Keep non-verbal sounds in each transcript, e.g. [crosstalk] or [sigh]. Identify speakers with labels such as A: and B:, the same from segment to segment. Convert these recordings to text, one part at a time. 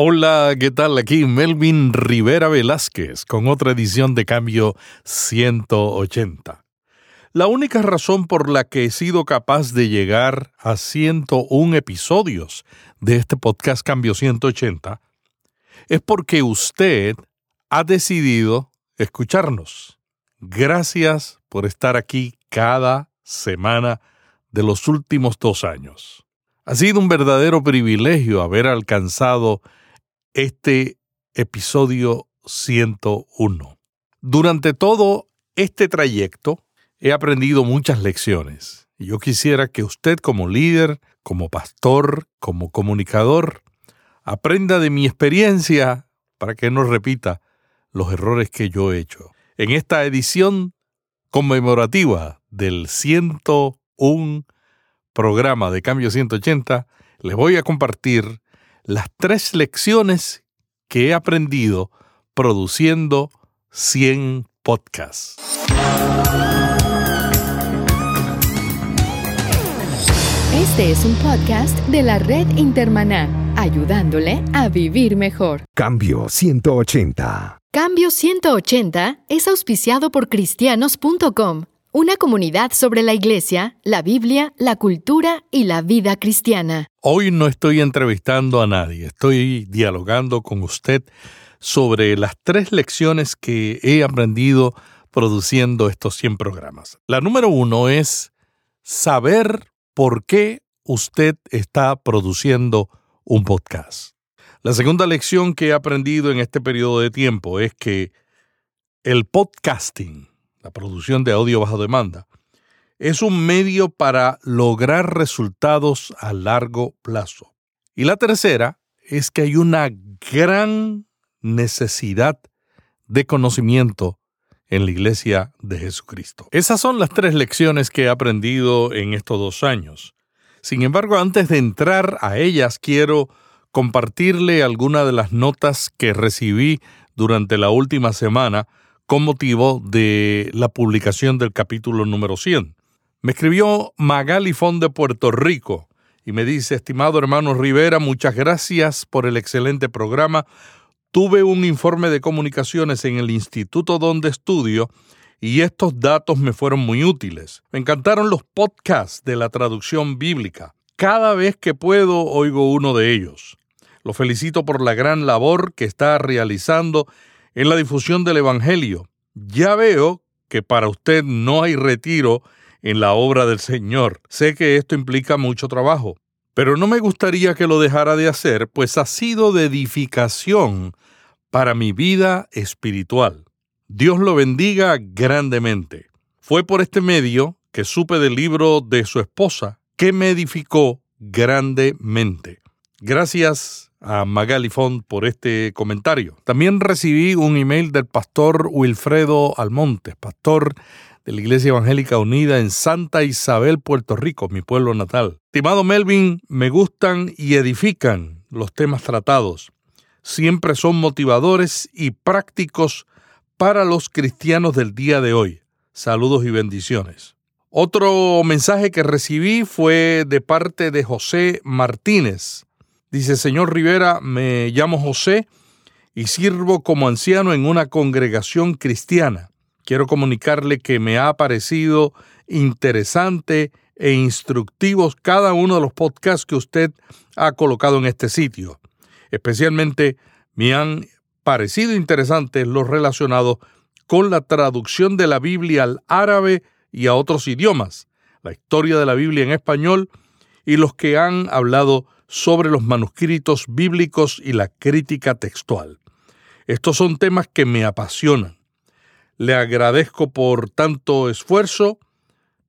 A: Hola, ¿qué tal? Aquí Melvin Rivera Velázquez con otra edición de Cambio 180. La única razón por la que he sido capaz de llegar a 101 episodios de este podcast Cambio 180 es porque usted ha decidido escucharnos. Gracias por estar aquí cada semana de los últimos dos años. Ha sido un verdadero privilegio haber alcanzado este episodio 101. Durante todo este trayecto he aprendido muchas lecciones yo quisiera que usted como líder, como pastor, como comunicador, aprenda de mi experiencia para que no repita los errores que yo he hecho. En esta edición conmemorativa del 101 programa de Cambio 180, les voy a compartir las tres lecciones que he aprendido produciendo 100 podcasts.
B: Este es un podcast de la red Intermaná, ayudándole a vivir mejor.
C: Cambio 180.
B: Cambio 180 es auspiciado por cristianos.com una comunidad sobre la Iglesia, la Biblia, la cultura y la vida cristiana.
A: Hoy no estoy entrevistando a nadie, estoy dialogando con usted sobre las tres lecciones que he aprendido produciendo estos 100 programas. La número uno es saber por qué usted está produciendo un podcast. La segunda lección que he aprendido en este periodo de tiempo es que el podcasting la producción de audio bajo demanda, es un medio para lograr resultados a largo plazo. Y la tercera es que hay una gran necesidad de conocimiento en la iglesia de Jesucristo. Esas son las tres lecciones que he aprendido en estos dos años. Sin embargo, antes de entrar a ellas, quiero compartirle algunas de las notas que recibí durante la última semana con motivo de la publicación del capítulo número 100. Me escribió Magali Fond de Puerto Rico y me dice, estimado hermano Rivera, muchas gracias por el excelente programa. Tuve un informe de comunicaciones en el instituto donde estudio y estos datos me fueron muy útiles. Me encantaron los podcasts de la traducción bíblica. Cada vez que puedo oigo uno de ellos. Lo felicito por la gran labor que está realizando en la difusión del Evangelio. Ya veo que para usted no hay retiro en la obra del Señor. Sé que esto implica mucho trabajo, pero no me gustaría que lo dejara de hacer, pues ha sido de edificación para mi vida espiritual. Dios lo bendiga grandemente. Fue por este medio que supe del libro de su esposa, que me edificó grandemente. Gracias a Magali Font por este comentario. También recibí un email del pastor Wilfredo Almontes, pastor de la Iglesia Evangélica Unida en Santa Isabel, Puerto Rico, mi pueblo natal. Estimado Melvin, me gustan y edifican los temas tratados. Siempre son motivadores y prácticos para los cristianos del día de hoy. Saludos y bendiciones. Otro mensaje que recibí fue de parte de José Martínez Dice, señor Rivera, me llamo José y sirvo como anciano en una congregación cristiana. Quiero comunicarle que me ha parecido interesante e instructivos cada uno de los podcasts que usted ha colocado en este sitio. Especialmente me han parecido interesantes los relacionados con la traducción de la Biblia al árabe y a otros idiomas, la historia de la Biblia en español y los que han hablado sobre los manuscritos bíblicos y la crítica textual. Estos son temas que me apasionan. Le agradezco por tanto esfuerzo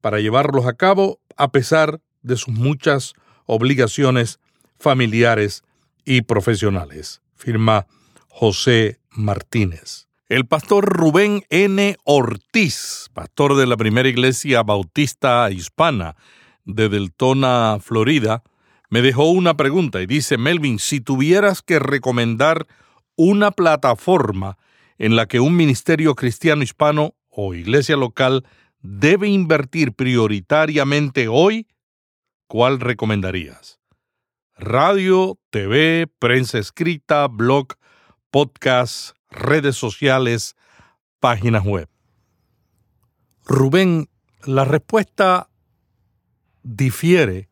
A: para llevarlos a cabo a pesar de sus muchas obligaciones familiares y profesionales. Firma José Martínez. El pastor Rubén N. Ortiz, pastor de la primera iglesia bautista hispana de Deltona, Florida, me dejó una pregunta y dice, Melvin, si tuvieras que recomendar una plataforma en la que un ministerio cristiano hispano o iglesia local debe invertir prioritariamente hoy, ¿cuál recomendarías? radio, TV, prensa escrita, blog, podcast, redes sociales, páginas web. Rubén, la respuesta difiere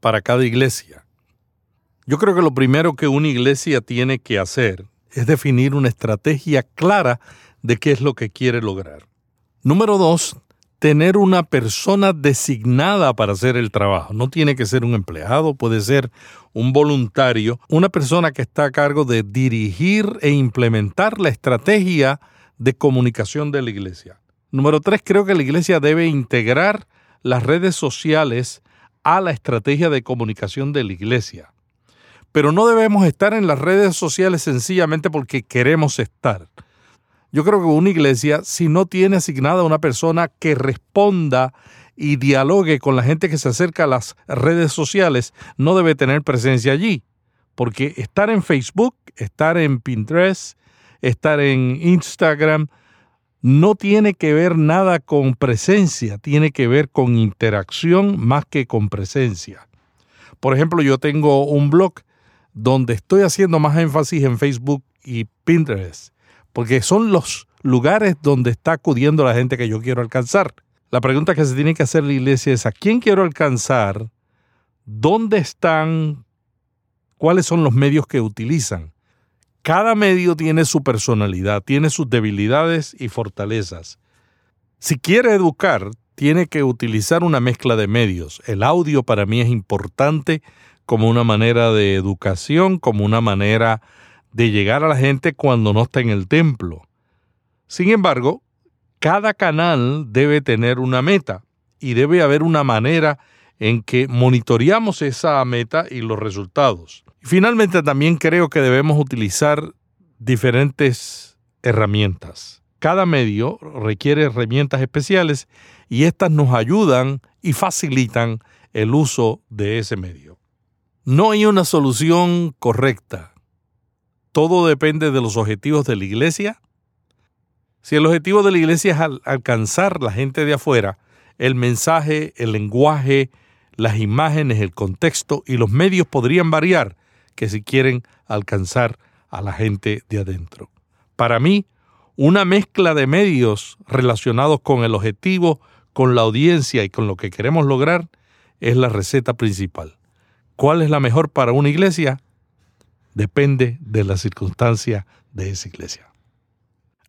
A: para cada iglesia. Yo creo que lo primero que una iglesia tiene que hacer es definir una estrategia clara de qué es lo que quiere lograr. Número dos, tener una persona designada para hacer el trabajo. No tiene que ser un empleado, puede ser un voluntario, una persona que está a cargo de dirigir e implementar la estrategia de comunicación de la iglesia. Número tres, creo que la iglesia debe integrar las redes sociales a la estrategia de comunicación de la iglesia. Pero no debemos estar en las redes sociales sencillamente porque queremos estar. Yo creo que una iglesia, si no tiene asignada una persona que responda y dialogue con la gente que se acerca a las redes sociales, no debe tener presencia allí. Porque estar en Facebook, estar en Pinterest, estar en Instagram, no tiene que ver nada con presencia, tiene que ver con interacción más que con presencia. Por ejemplo, yo tengo un blog donde estoy haciendo más énfasis en Facebook y Pinterest porque son los lugares donde está acudiendo la gente que yo quiero alcanzar. La pregunta que se tiene que hacer la iglesia es, ¿a quién quiero alcanzar? ¿Dónde están? ¿Cuáles son los medios que utilizan? Cada medio tiene su personalidad, tiene sus debilidades y fortalezas. Si quiere educar, tiene que utilizar una mezcla de medios. El audio para mí es importante como una manera de educación, como una manera de llegar a la gente cuando no está en el templo. Sin embargo, cada canal debe tener una meta y debe haber una manera en que monitoreamos esa meta y los resultados. Finalmente también creo que debemos utilizar diferentes herramientas. Cada medio requiere herramientas especiales y estas nos ayudan y facilitan el uso de ese medio. No hay una solución correcta todo depende de los objetivos de la iglesia. Si el objetivo de la iglesia es alcanzar la gente de afuera, el mensaje, el lenguaje, las imágenes, el contexto y los medios podrían variar que si quieren alcanzar a la gente de adentro. Para mí, una mezcla de medios relacionados con el objetivo, con la audiencia y con lo que queremos lograr es la receta principal. ¿Cuál es la mejor para una iglesia? depende de la circunstancia de esa iglesia.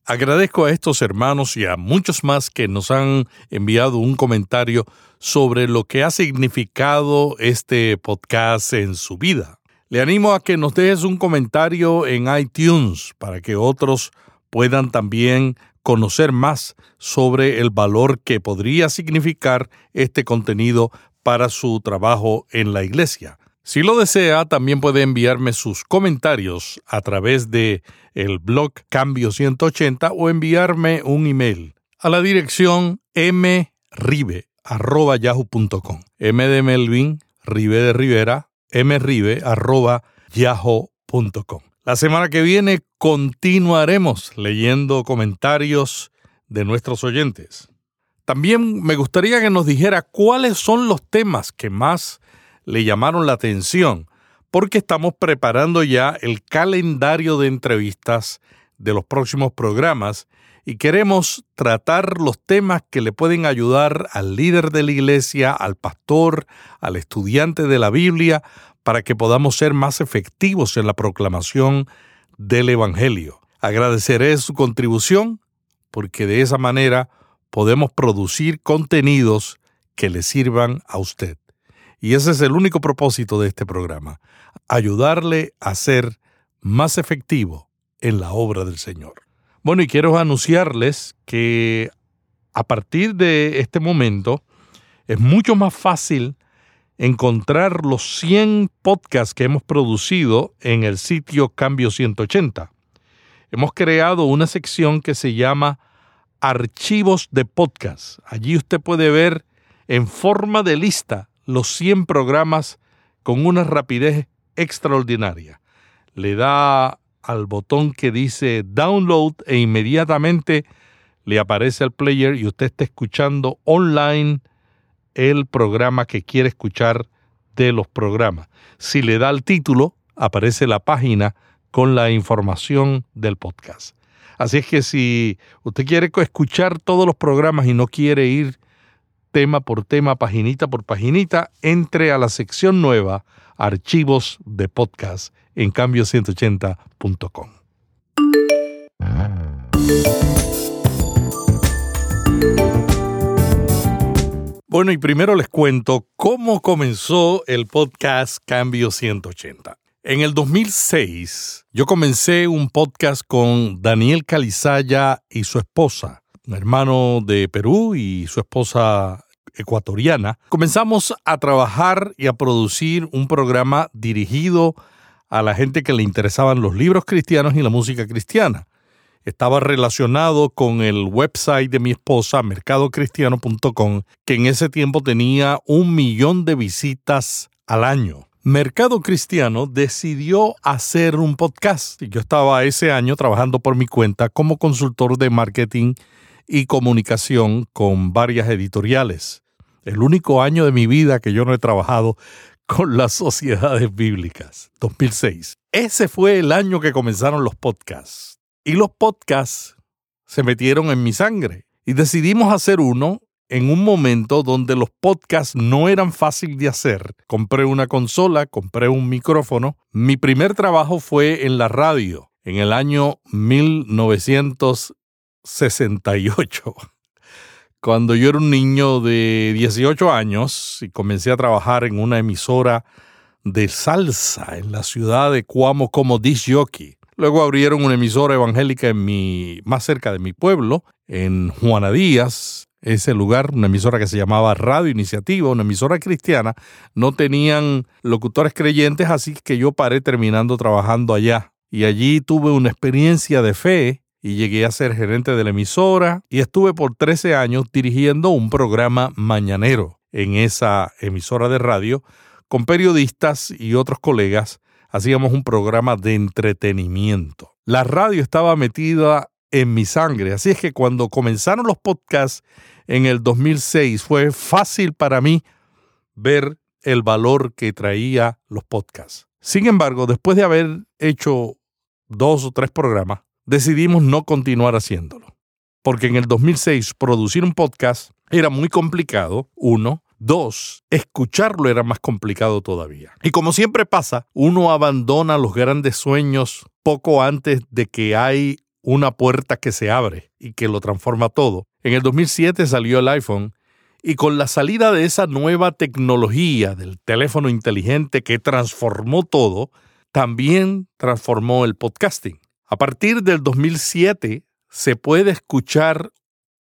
A: Agradezco a estos hermanos y a muchos más que nos han enviado un comentario sobre lo que ha significado este podcast en su vida. Le animo a que nos dejes un comentario en iTunes para que otros puedan también conocer más sobre el valor que podría significar este contenido para su trabajo en la iglesia. Si lo desea, también puede enviarme sus comentarios a través de el blog Cambio 180 o enviarme un email a la dirección mribe@yahoo.com. M de Melvin, Ribe de Rivera, mribe@yahoo.com. La semana que viene continuaremos leyendo comentarios de nuestros oyentes. También me gustaría que nos dijera cuáles son los temas que más le llamaron la atención porque estamos preparando ya el calendario de entrevistas de los próximos programas y queremos tratar los temas que le pueden ayudar al líder de la iglesia, al pastor, al estudiante de la Biblia, para que podamos ser más efectivos en la proclamación del Evangelio. Agradeceré su contribución porque de esa manera podemos producir contenidos que le sirvan a usted. Y ese es el único propósito de este programa, ayudarle a ser más efectivo en la obra del Señor. Bueno, y quiero anunciarles que a partir de este momento es mucho más fácil encontrar los 100 podcasts que hemos producido en el sitio Cambio 180. Hemos creado una sección que se llama Archivos de Podcast. Allí usted puede ver en forma de lista los 100 programas con una rapidez extraordinaria. Le da al botón que dice download e inmediatamente le aparece el player y usted está escuchando online el programa que quiere escuchar de los programas. Si le da el título, aparece la página con la información del podcast. Así es que si usted quiere escuchar todos los programas y no quiere ir tema por tema, paginita por paginita, entre a la sección nueva, archivos de podcast en cambio180.com. Bueno, y primero les cuento cómo comenzó el podcast Cambio 180. En el 2006, yo comencé un podcast con Daniel Calizaya y su esposa, un hermano de Perú y su esposa ecuatoriana. Comenzamos a trabajar y a producir un programa dirigido a la gente que le interesaban los libros cristianos y la música cristiana estaba relacionado con el website de mi esposa, mercadocristiano.com, que en ese tiempo tenía un millón de visitas al año. Mercado Cristiano decidió hacer un podcast yo estaba ese año trabajando por mi cuenta como consultor de marketing y comunicación con varias editoriales. El único año de mi vida que yo no he trabajado con las sociedades bíblicas, 2006. Ese fue el año que comenzaron los podcasts. Y los podcasts se metieron en mi sangre. Y decidimos hacer uno en un momento donde los podcasts no eran fácil de hacer. Compré una consola, compré un micrófono. Mi primer trabajo fue en la radio en el año 1968. Cuando yo era un niño de 18 años y comencé a trabajar en una emisora de salsa en la ciudad de Cuamo como disc jockey. Luego abrieron una emisora evangélica en mi, más cerca de mi pueblo, en Juana Díaz, ese lugar, una emisora que se llamaba Radio Iniciativa, una emisora cristiana. No tenían locutores creyentes, así que yo paré terminando trabajando allá. Y allí tuve una experiencia de fe y llegué a ser gerente de la emisora y estuve por 13 años dirigiendo un programa mañanero en esa emisora de radio con periodistas y otros colegas hacíamos un programa de entretenimiento. La radio estaba metida en mi sangre, así es que cuando comenzaron los podcasts en el 2006 fue fácil para mí ver el valor que traía los podcasts. Sin embargo, después de haber hecho dos o tres programas, decidimos no continuar haciéndolo. Porque en el 2006 producir un podcast era muy complicado, uno, Dos, escucharlo era más complicado todavía. Y como siempre pasa, uno abandona los grandes sueños poco antes de que hay una puerta que se abre y que lo transforma todo. En el 2007 salió el iPhone y con la salida de esa nueva tecnología del teléfono inteligente que transformó todo, también transformó el podcasting. A partir del 2007 se puede escuchar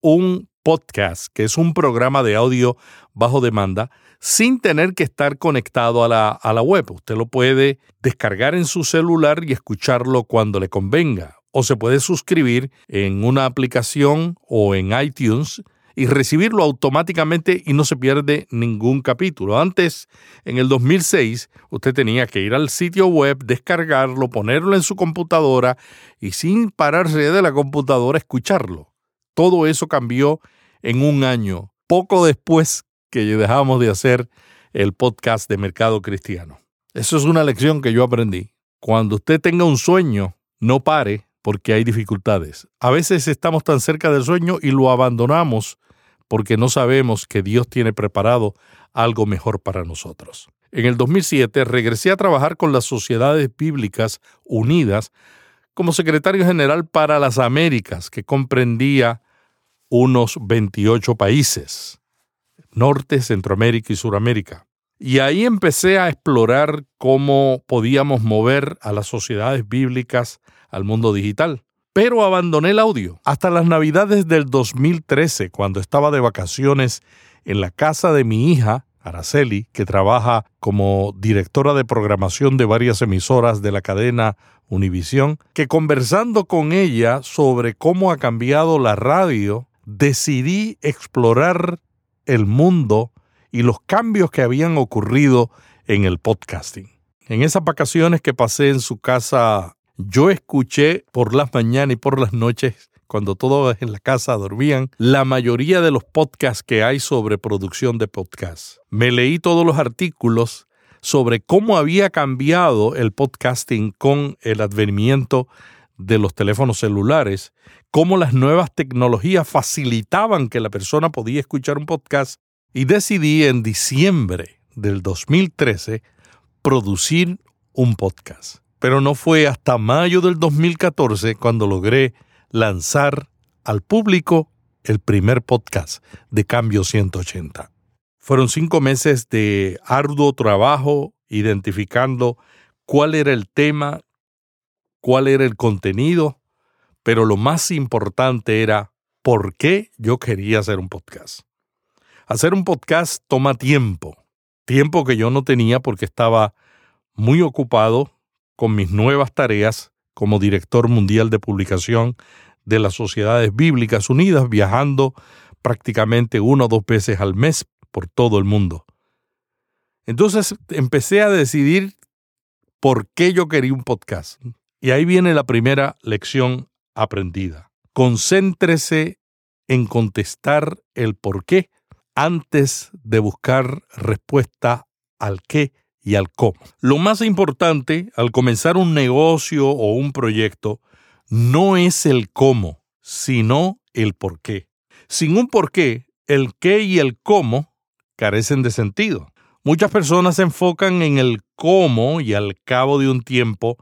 A: un podcast, que es un programa de audio bajo demanda, sin tener que estar conectado a la, a la web. Usted lo puede descargar en su celular y escucharlo cuando le convenga. O se puede suscribir en una aplicación o en iTunes y recibirlo automáticamente y no se pierde ningún capítulo. Antes, en el 2006, usted tenía que ir al sitio web, descargarlo, ponerlo en su computadora y sin pararse de la computadora escucharlo. Todo eso cambió en un año, poco después que dejamos de hacer el podcast de Mercado Cristiano. Eso es una lección que yo aprendí. Cuando usted tenga un sueño, no pare porque hay dificultades. A veces estamos tan cerca del sueño y lo abandonamos porque no sabemos que Dios tiene preparado algo mejor para nosotros. En el 2007 regresé a trabajar con las Sociedades Bíblicas Unidas como secretario general para las Américas, que comprendía unos 28 países, Norte, Centroamérica y Suramérica. Y ahí empecé a explorar cómo podíamos mover a las sociedades bíblicas al mundo digital. Pero abandoné el audio. Hasta las navidades del 2013, cuando estaba de vacaciones en la casa de mi hija, Araceli, que trabaja como directora de programación de varias emisoras de la cadena Univisión, que conversando con ella sobre cómo ha cambiado la radio decidí explorar el mundo y los cambios que habían ocurrido en el podcasting. En esas vacaciones que pasé en su casa, yo escuché por las mañanas y por las noches, cuando todos en la casa dormían, la mayoría de los podcasts que hay sobre producción de podcasts. Me leí todos los artículos sobre cómo había cambiado el podcasting con el advenimiento de los teléfonos celulares, cómo las nuevas tecnologías facilitaban que la persona podía escuchar un podcast y decidí en diciembre del 2013 producir un podcast. Pero no fue hasta mayo del 2014 cuando logré lanzar al público el primer podcast de Cambio 180. Fueron cinco meses de arduo trabajo identificando cuál era el tema, cuál era el contenido, pero lo más importante era por qué yo quería hacer un podcast. Hacer un podcast toma tiempo, tiempo que yo no tenía porque estaba muy ocupado con mis nuevas tareas como director mundial de publicación de las Sociedades Bíblicas Unidas, viajando prácticamente una o dos veces al mes por todo el mundo. Entonces empecé a decidir por qué yo quería un podcast. Y ahí viene la primera lección aprendida. Concéntrese en contestar el por qué antes de buscar respuesta al qué y al cómo. Lo más importante al comenzar un negocio o un proyecto no es el cómo, sino el por qué. Sin un por qué, el qué y el cómo carecen de sentido. Muchas personas se enfocan en el cómo y al cabo de un tiempo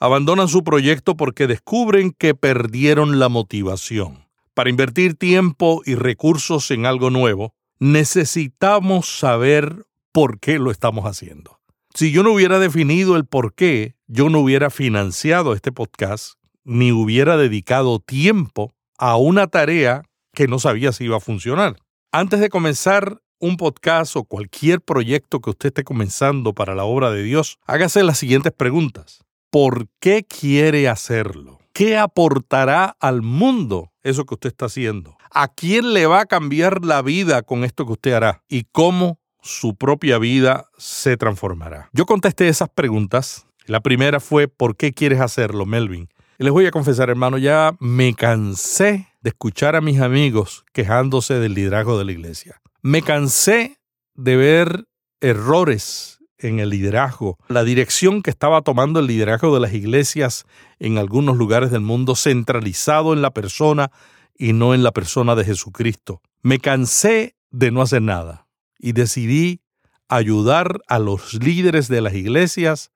A: abandonan su proyecto porque descubren que perdieron la motivación. Para invertir tiempo y recursos en algo nuevo, necesitamos saber por qué lo estamos haciendo. Si yo no hubiera definido el por qué, yo no hubiera financiado este podcast ni hubiera dedicado tiempo a una tarea que no sabía si iba a funcionar. Antes de comenzar un podcast o cualquier proyecto que usted esté comenzando para la obra de Dios, hágase las siguientes preguntas. ¿Por qué quiere hacerlo? ¿Qué aportará al mundo eso que usted está haciendo? ¿A quién le va a cambiar la vida con esto que usted hará? ¿Y cómo su propia vida se transformará? Yo contesté esas preguntas. La primera fue, ¿por qué quieres hacerlo, Melvin? Y les voy a confesar, hermano, ya me cansé de escuchar a mis amigos quejándose del liderazgo de la iglesia. Me cansé de ver errores en el liderazgo, la dirección que estaba tomando el liderazgo de las iglesias en algunos lugares del mundo centralizado en la persona y no en la persona de Jesucristo. Me cansé de no hacer nada y decidí ayudar a los líderes de las iglesias,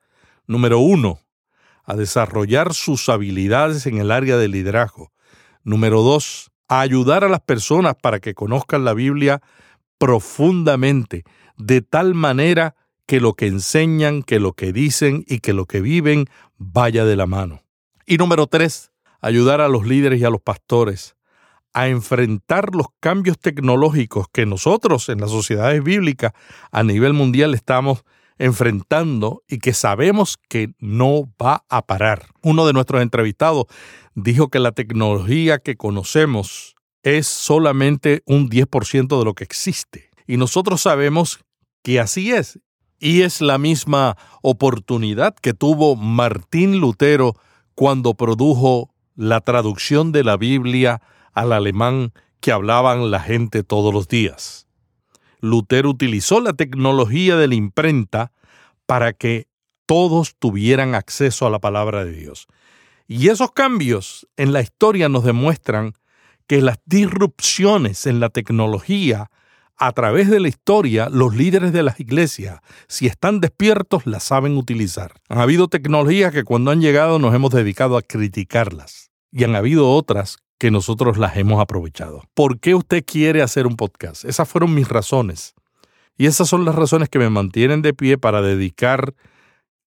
A: número uno, a desarrollar sus habilidades en el área del liderazgo. Número dos, a ayudar a las personas para que conozcan la Biblia profundamente, de tal manera que lo que enseñan, que lo que dicen y que lo que viven vaya de la mano. Y número tres, ayudar a los líderes y a los pastores a enfrentar los cambios tecnológicos que nosotros en las sociedades bíblicas a nivel mundial estamos enfrentando y que sabemos que no va a parar. Uno de nuestros entrevistados dijo que la tecnología que conocemos es solamente un 10% de lo que existe. Y nosotros sabemos que así es. Y es la misma oportunidad que tuvo Martín Lutero cuando produjo la traducción de la Biblia al alemán que hablaban la gente todos los días. Lutero utilizó la tecnología de la imprenta para que todos tuvieran acceso a la palabra de Dios. Y esos cambios en la historia nos demuestran que las disrupciones en la tecnología a través de la historia, los líderes de las iglesias, si están despiertos, las saben utilizar. Han habido tecnologías que cuando han llegado nos hemos dedicado a criticarlas. Y han habido otras que nosotros las hemos aprovechado. ¿Por qué usted quiere hacer un podcast? Esas fueron mis razones. Y esas son las razones que me mantienen de pie para dedicar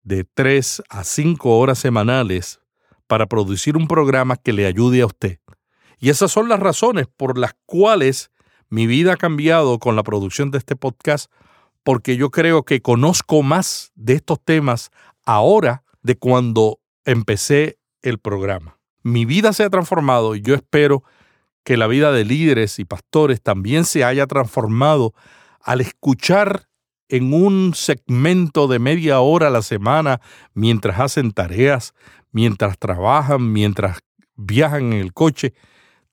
A: de tres a cinco horas semanales para producir un programa que le ayude a usted. Y esas son las razones por las cuales mi vida ha cambiado con la producción de este podcast, porque yo creo que conozco más de estos temas ahora de cuando empecé el programa mi vida se ha transformado y yo espero que la vida de líderes y pastores también se haya transformado al escuchar en un segmento de media hora a la semana mientras hacen tareas, mientras trabajan, mientras viajan en el coche,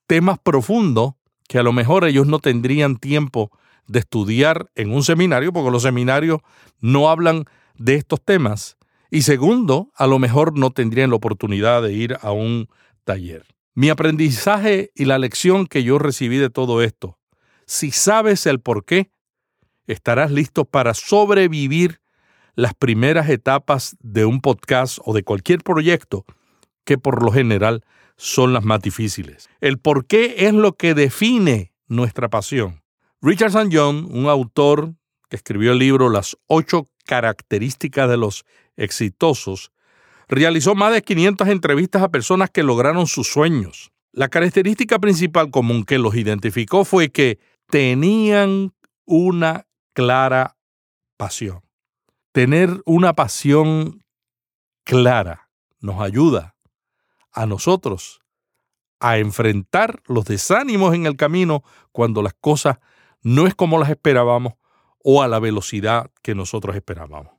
A: temas profundos que a lo mejor ellos no tendrían tiempo de estudiar en un seminario, porque los seminarios no hablan de estos temas. Y segundo, a lo mejor no tendrían la oportunidad de ir a un taller. Mi aprendizaje y la lección que yo recibí de todo esto, si sabes el por qué, estarás listo para sobrevivir las primeras etapas de un podcast o de cualquier proyecto que por lo general son las más difíciles. El por qué es lo que define nuestra pasión. Richard St. John, un autor que escribió el libro Las ocho características de los exitosos, realizó más de 500 entrevistas a personas que lograron sus sueños. La característica principal común que los identificó fue que tenían una clara pasión. Tener una pasión clara nos ayuda a nosotros a enfrentar los desánimos en el camino cuando las cosas no es como las esperábamos o a la velocidad que nosotros esperábamos.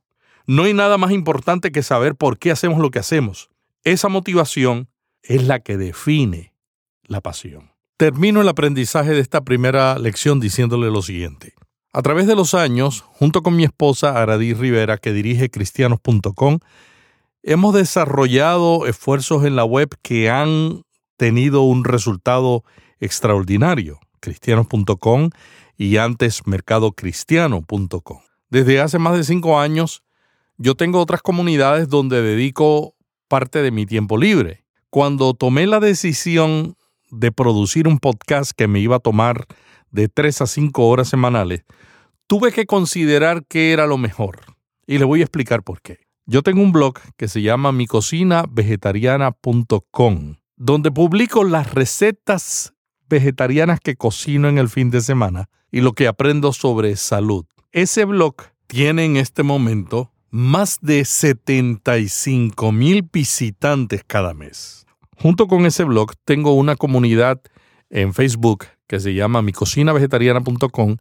A: No hay nada más importante que saber por qué hacemos lo que hacemos. Esa motivación es la que define la pasión. Termino el aprendizaje de esta primera lección diciéndole lo siguiente. A través de los años, junto con mi esposa Aradí Rivera, que dirige cristianos.com, hemos desarrollado esfuerzos en la web que han tenido un resultado extraordinario. cristianos.com y antes mercadocristiano.com. Desde hace más de cinco años, yo tengo otras comunidades donde dedico parte de mi tiempo libre. Cuando tomé la decisión de producir un podcast que me iba a tomar de tres a cinco horas semanales, tuve que considerar qué era lo mejor. Y le voy a explicar por qué. Yo tengo un blog que se llama micocinavegetariana.com, donde publico las recetas vegetarianas que cocino en el fin de semana y lo que aprendo sobre salud. Ese blog tiene en este momento más de 75 mil visitantes cada mes. Junto con ese blog tengo una comunidad en Facebook que se llama micocinavegetariana.com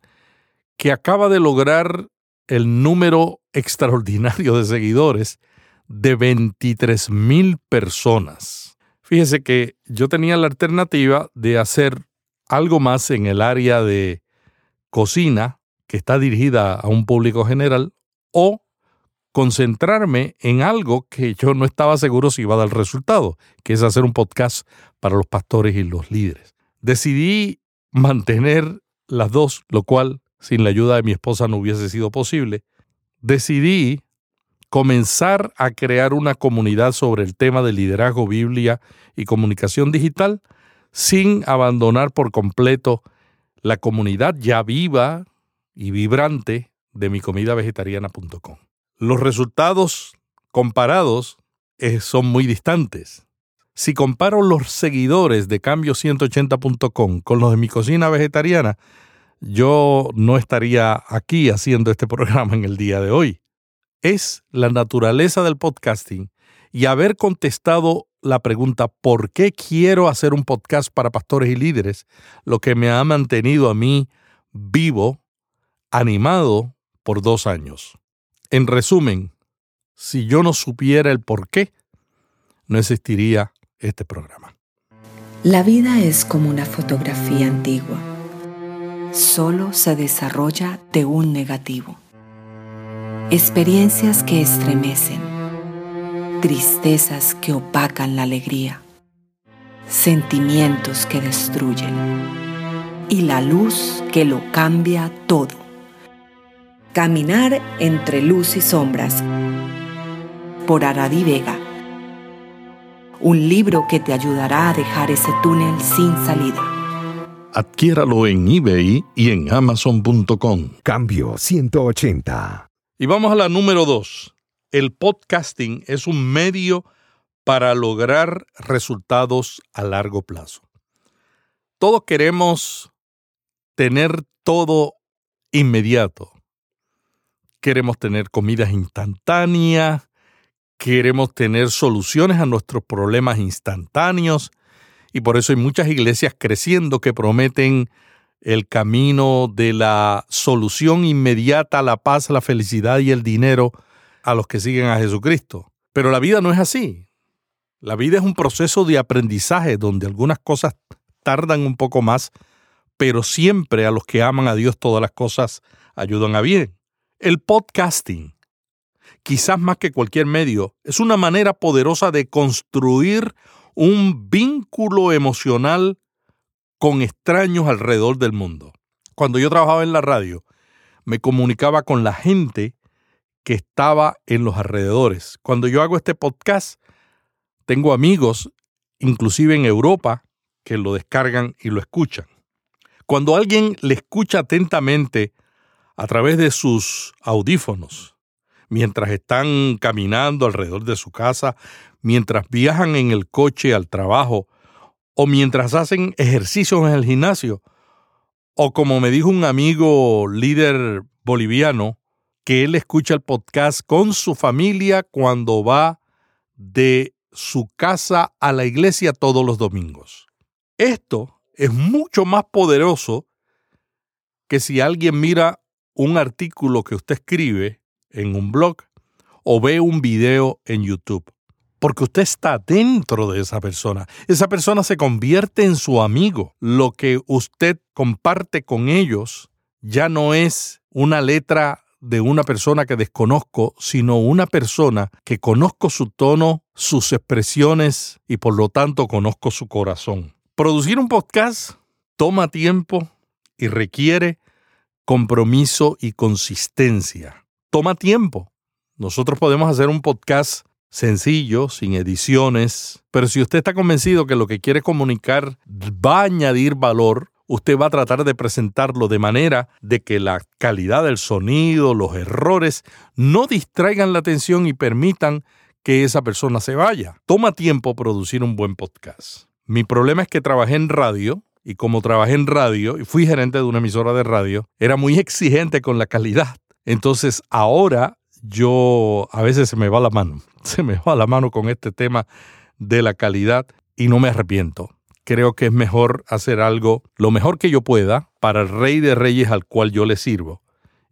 A: que acaba de lograr el número extraordinario de seguidores de 23 mil personas. Fíjese que yo tenía la alternativa de hacer algo más en el área de cocina que está dirigida a un público general o concentrarme en algo que yo no estaba seguro si iba a dar resultado, que es hacer un podcast para los pastores y los líderes. Decidí mantener las dos, lo cual sin la ayuda de mi esposa no hubiese sido posible, decidí comenzar a crear una comunidad sobre el tema de liderazgo, Biblia y comunicación digital sin abandonar por completo la comunidad ya viva y vibrante de mi comida vegetariana.com. Los resultados comparados eh, son muy distantes. Si comparo los seguidores de cambio180.com con los de mi cocina vegetariana, yo no estaría aquí haciendo este [laughs] programa en el día de hoy. Es la naturaleza del podcasting y haber contestado la pregunta ¿por qué quiero hacer un podcast para pastores y líderes? lo que me ha mantenido a mí vivo, animado por dos años. En resumen, si yo no supiera el por qué, no existiría este programa.
D: La vida es como una fotografía antigua solo se desarrolla de un negativo. Experiencias que estremecen, tristezas que opacan la alegría, sentimientos que destruyen y la luz que lo cambia todo. Caminar entre luz y sombras por Aradi Vega. Un libro que te ayudará a dejar ese túnel sin salida.
A: Adquiéralo en eBay y en amazon.com.
C: Cambio 180.
A: Y vamos a la número dos. El podcasting es un medio para lograr resultados a largo plazo. Todos queremos tener todo inmediato. Queremos tener comidas instantáneas, queremos tener soluciones a nuestros problemas instantáneos y por eso hay muchas iglesias creciendo que prometen el camino de la solución inmediata, la paz, la felicidad y el dinero a los que siguen a Jesucristo. Pero la vida no es así. La vida es un proceso de aprendizaje donde algunas cosas tardan un poco más pero siempre a los que aman a Dios todas las cosas ayudan a bien. El podcasting, quizás más que cualquier medio, es una manera poderosa de construir un vínculo emocional con extraños alrededor del mundo. Cuando yo trabajaba en la radio, me comunicaba con la gente que estaba en los alrededores. Cuando yo hago este podcast, tengo amigos, inclusive en Europa, que lo descargan y lo escuchan. Cuando alguien le escucha atentamente a través de sus audífonos, mientras están caminando alrededor de su casa, mientras viajan en el coche al trabajo o mientras hacen ejercicios en el gimnasio, o como me dijo un amigo líder boliviano, que él escucha el podcast con su familia cuando va de su casa a la iglesia todos los domingos. Esto es mucho más poderoso que si alguien mira un artículo que usted escribe en un blog o ve un video en YouTube porque usted está dentro de esa persona. Esa persona se convierte en su amigo. Lo que usted comparte con ellos ya no es una letra de una persona que desconozco, sino una persona que conozco su tono, sus expresiones y por lo tanto conozco su corazón. Producir un podcast toma tiempo y requiere compromiso y consistencia. Toma tiempo. Nosotros podemos hacer un podcast sencillo, sin ediciones, pero si usted está convencido que lo que quiere comunicar va a añadir valor, usted va a tratar de presentarlo de manera de que la calidad del sonido, los errores, no distraigan la atención y permitan que esa persona se vaya. Toma tiempo producir un buen podcast. Mi problema es que trabajé en radio y como trabajé en radio y fui gerente de una emisora de radio, era muy exigente con la calidad. Entonces ahora yo a veces se me va la mano, [laughs] se me va la mano con este tema de la calidad y no me arrepiento. Creo que es mejor hacer algo lo mejor que yo pueda para el rey de reyes al cual yo le sirvo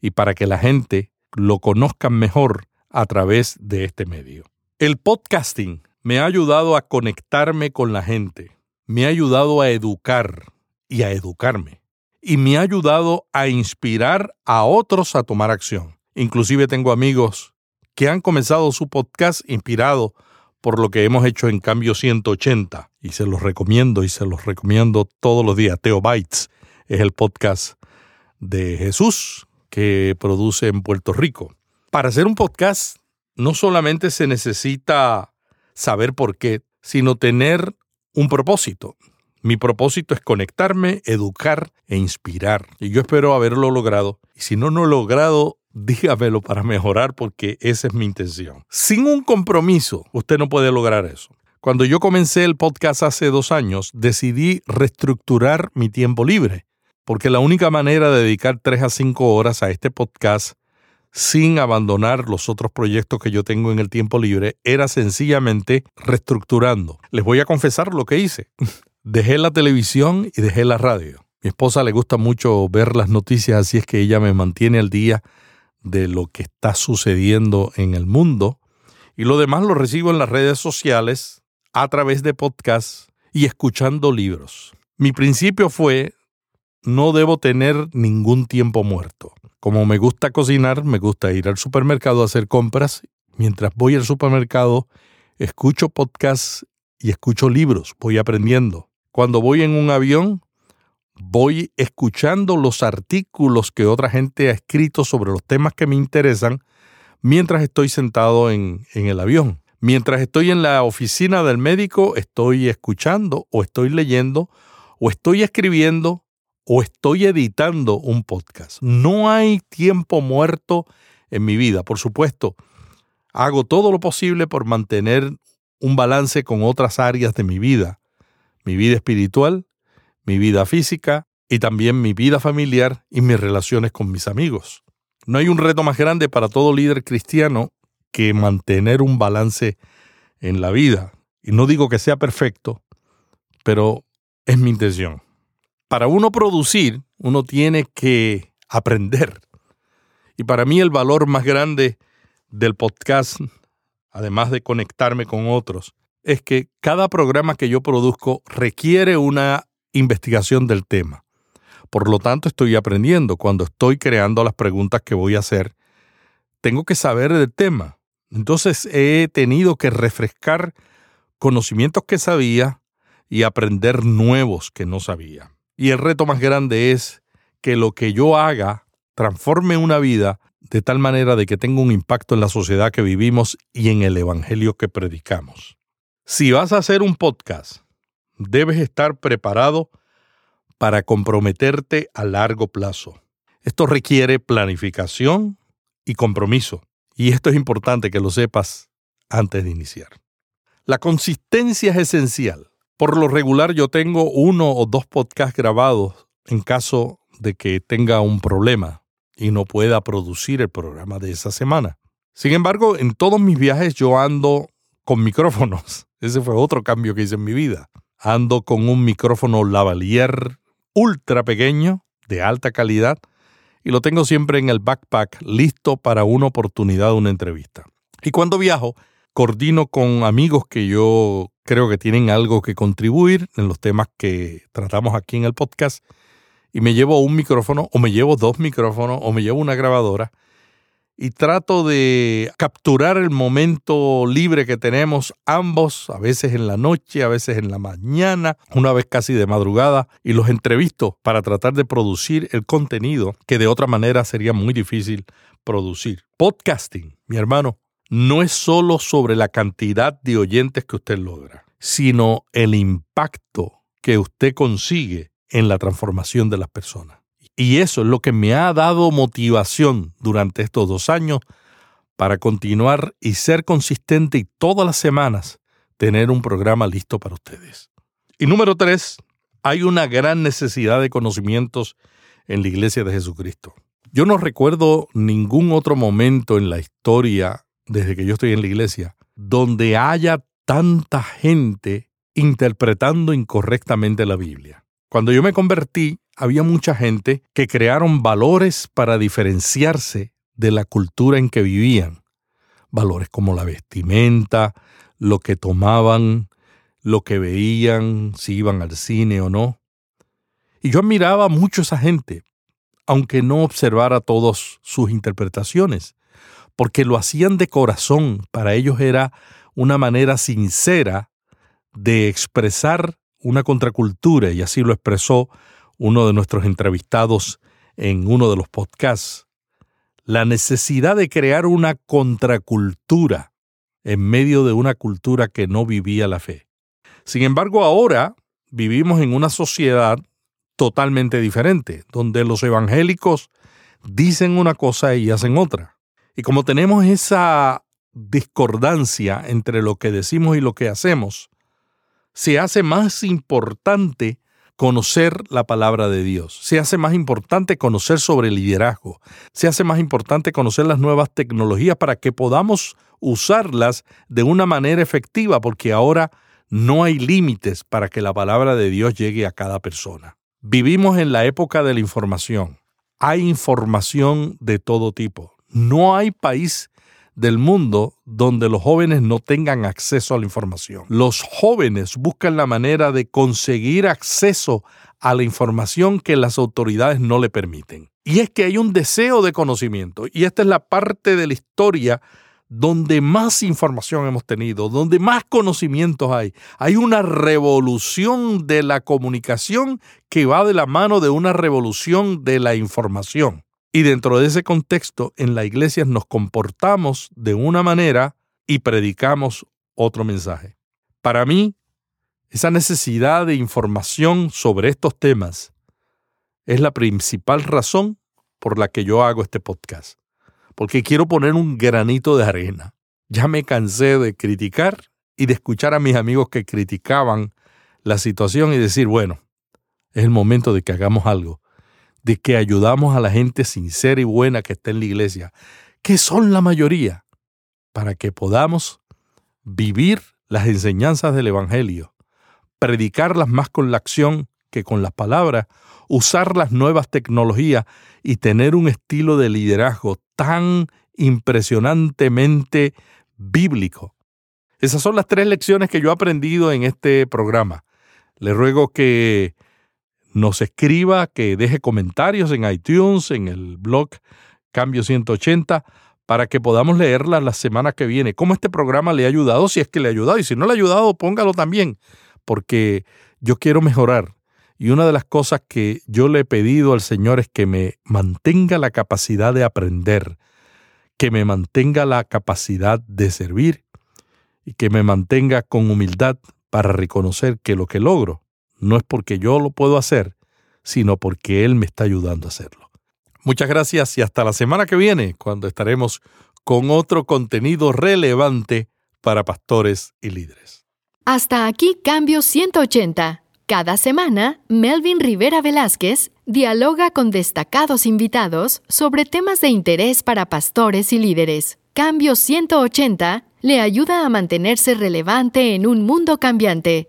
A: y para que la gente lo conozca mejor a través de este medio. El podcasting me ha ayudado a conectarme con la gente, me ha ayudado a educar y a educarme y me ha ayudado a inspirar a otros a tomar acción. Inclusive tengo amigos que han comenzado su podcast inspirado por lo que hemos hecho en Cambio 180 y se los recomiendo y se los recomiendo todos los días. Teo Bites es el podcast de Jesús que produce en Puerto Rico. Para hacer un podcast no solamente se necesita saber por qué, sino tener un propósito. Mi propósito es conectarme, educar e inspirar. Y yo espero haberlo logrado. Y si no, no he logrado, [laughs] dígamelo para mejorar porque esa es mi intención. Sin un compromiso, usted no puede lograr eso. Cuando yo comencé el podcast hace dos años, decidí reestructurar mi tiempo libre, porque la única manera de dedicar tres a cinco horas a este podcast sin abandonar los otros proyectos que yo tengo en el tiempo libre era sencillamente reestructurando. Les voy a confesar lo que hice. [laughs] Dejé la televisión y dejé la radio. Mi esposa le gusta mucho ver las noticias, así es que ella me mantiene al día de lo que está sucediendo en el mundo y lo demás lo recibo en las redes sociales, a través de podcasts y escuchando libros. Mi principio fue, no debo tener ningún tiempo muerto. Como me gusta cocinar, me gusta ir al supermercado a hacer compras. Mientras voy al supermercado, escucho podcasts y escucho libros, voy aprendiendo. Cuando voy en un avión, voy escuchando los artículos que otra gente ha escrito sobre los temas que me interesan mientras estoy sentado en, en, el avión. Mientras estoy en la oficina del médico, estoy escuchando o estoy leyendo o estoy escribiendo o estoy editando un podcast. No hay tiempo muerto en mi vida. Por supuesto, hago todo lo posible por mantener un balance con otras áreas de mi vida. Mi vida espiritual, mi vida física y también mi vida familiar y mis relaciones con mis amigos. No hay un reto más grande para todo líder cristiano que mantener un balance en la vida. Y no digo que sea perfecto, pero es mi intención. Para uno producir, uno tiene que aprender. Y para mí el valor más grande del podcast, además de conectarme con otros, es que cada programa que yo produzco requiere una investigación del tema. Por lo tanto, estoy aprendiendo. Cuando estoy creando las preguntas que voy a hacer, tengo que saber del tema. Entonces he tenido que refrescar conocimientos que sabía y aprender nuevos que no sabía. Y el reto más grande es que lo que yo haga transforme una vida de tal manera de que tenga un impacto en la sociedad que vivimos y en el Evangelio que predicamos. Si vas a hacer un podcast, debes estar preparado para comprometerte a largo plazo. Esto requiere planificación y compromiso. Y esto es importante que lo sepas antes de iniciar. La consistencia es esencial. Por lo regular yo tengo uno o dos podcasts grabados en caso de que tenga un problema y no pueda producir el programa de esa semana. Sin embargo, en todos mis viajes yo ando con micrófonos. [laughs] Ese fue otro cambio que hice en mi vida. Ando con un micrófono lavalier ultra pequeño, de alta calidad, y lo tengo siempre en el backpack listo para una oportunidad de una entrevista. Y cuando viajo, coordino con amigos que yo creo que tienen algo que contribuir en los temas que tratamos aquí en el podcast y me llevo un micrófono o me llevo dos micrófonos o me llevo una grabadora y trato de capturar el momento libre que tenemos ambos, a veces en la noche, a veces en la mañana, una vez casi de madrugada, y los entrevisto para tratar de producir el contenido que de otra manera sería muy difícil producir. Podcasting, mi hermano, no es solo sobre la cantidad de oyentes que usted logra, sino el impacto que usted consigue en la transformación de las personas. Y eso es lo que me ha dado motivación durante estos dos años para continuar y ser consistente y todas las semanas tener un programa listo para ustedes. Y número tres, hay una gran necesidad de conocimientos en la iglesia de Jesucristo. Yo no recuerdo ningún otro momento en la historia, desde que yo estoy en la iglesia, donde haya tanta gente interpretando incorrectamente la Biblia. Cuando yo me convertí, había mucha gente que crearon valores para diferenciarse de la cultura en que vivían. Valores como la vestimenta, lo que tomaban, lo que veían, si iban al cine o no. Y yo admiraba mucho a esa gente, aunque no observara todas sus interpretaciones, porque lo hacían de corazón. Para ellos era una manera sincera de expresar una contracultura, y así lo expresó uno de nuestros entrevistados en uno de los podcasts, la necesidad de crear una contracultura en medio de una cultura que no vivía la fe. Sin embargo, ahora vivimos en una sociedad totalmente diferente, donde los evangélicos dicen una cosa y hacen otra. Y como tenemos esa discordancia entre lo que decimos y lo que hacemos, se hace más importante conocer la palabra de Dios. Se hace más importante conocer sobre el liderazgo. Se hace más importante conocer las nuevas tecnologías para que podamos usarlas de una manera efectiva, porque ahora no hay límites para que la palabra de Dios llegue a cada persona. Vivimos en la época de la información. Hay información de todo tipo. No hay país del mundo donde los jóvenes no tengan acceso a la información. Los jóvenes buscan la manera de conseguir acceso a la información que las autoridades no le permiten. Y es que hay un deseo de conocimiento, y esta es la parte de la historia donde más información hemos tenido, donde más conocimientos hay. Hay una revolución de la comunicación que va de la mano de una revolución de la información. Y dentro de ese contexto, en la iglesia nos comportamos de una manera y predicamos otro mensaje. Para mí, esa necesidad de información sobre estos temas es la principal razón por la que yo hago este podcast. Porque quiero poner un granito de arena. Ya me cansé de criticar y de escuchar a mis amigos que criticaban la situación y decir, bueno, es el momento de que hagamos algo de que ayudamos a la gente sincera y buena que está en la iglesia, que son la mayoría, para que podamos vivir las enseñanzas del Evangelio, predicarlas más con la acción que con las palabras, usar las nuevas tecnologías y tener un estilo de liderazgo tan impresionantemente bíblico. Esas son las tres lecciones que yo he aprendido en este programa. Le ruego que nos escriba, que deje comentarios en iTunes, en el blog Cambio 180, para que podamos leerla la semana que viene. ¿Cómo este programa le ha ayudado? Si es que le ha ayudado. Y si no le ha ayudado, póngalo también, porque yo quiero mejorar. Y una de las cosas que yo le he pedido al Señor es que me mantenga la capacidad de aprender, que me mantenga la capacidad de servir y que me mantenga con humildad para reconocer que lo que logro no es porque yo lo puedo hacer, sino porque Él me está ayudando a hacerlo. Muchas gracias y hasta la semana que viene, cuando estaremos con otro contenido relevante para pastores y líderes.
B: Hasta aquí Cambio 180. Cada semana, Melvin Rivera Velázquez dialoga con destacados invitados sobre temas de interés para pastores y líderes. Cambio 180 le ayuda a mantenerse relevante en un mundo cambiante.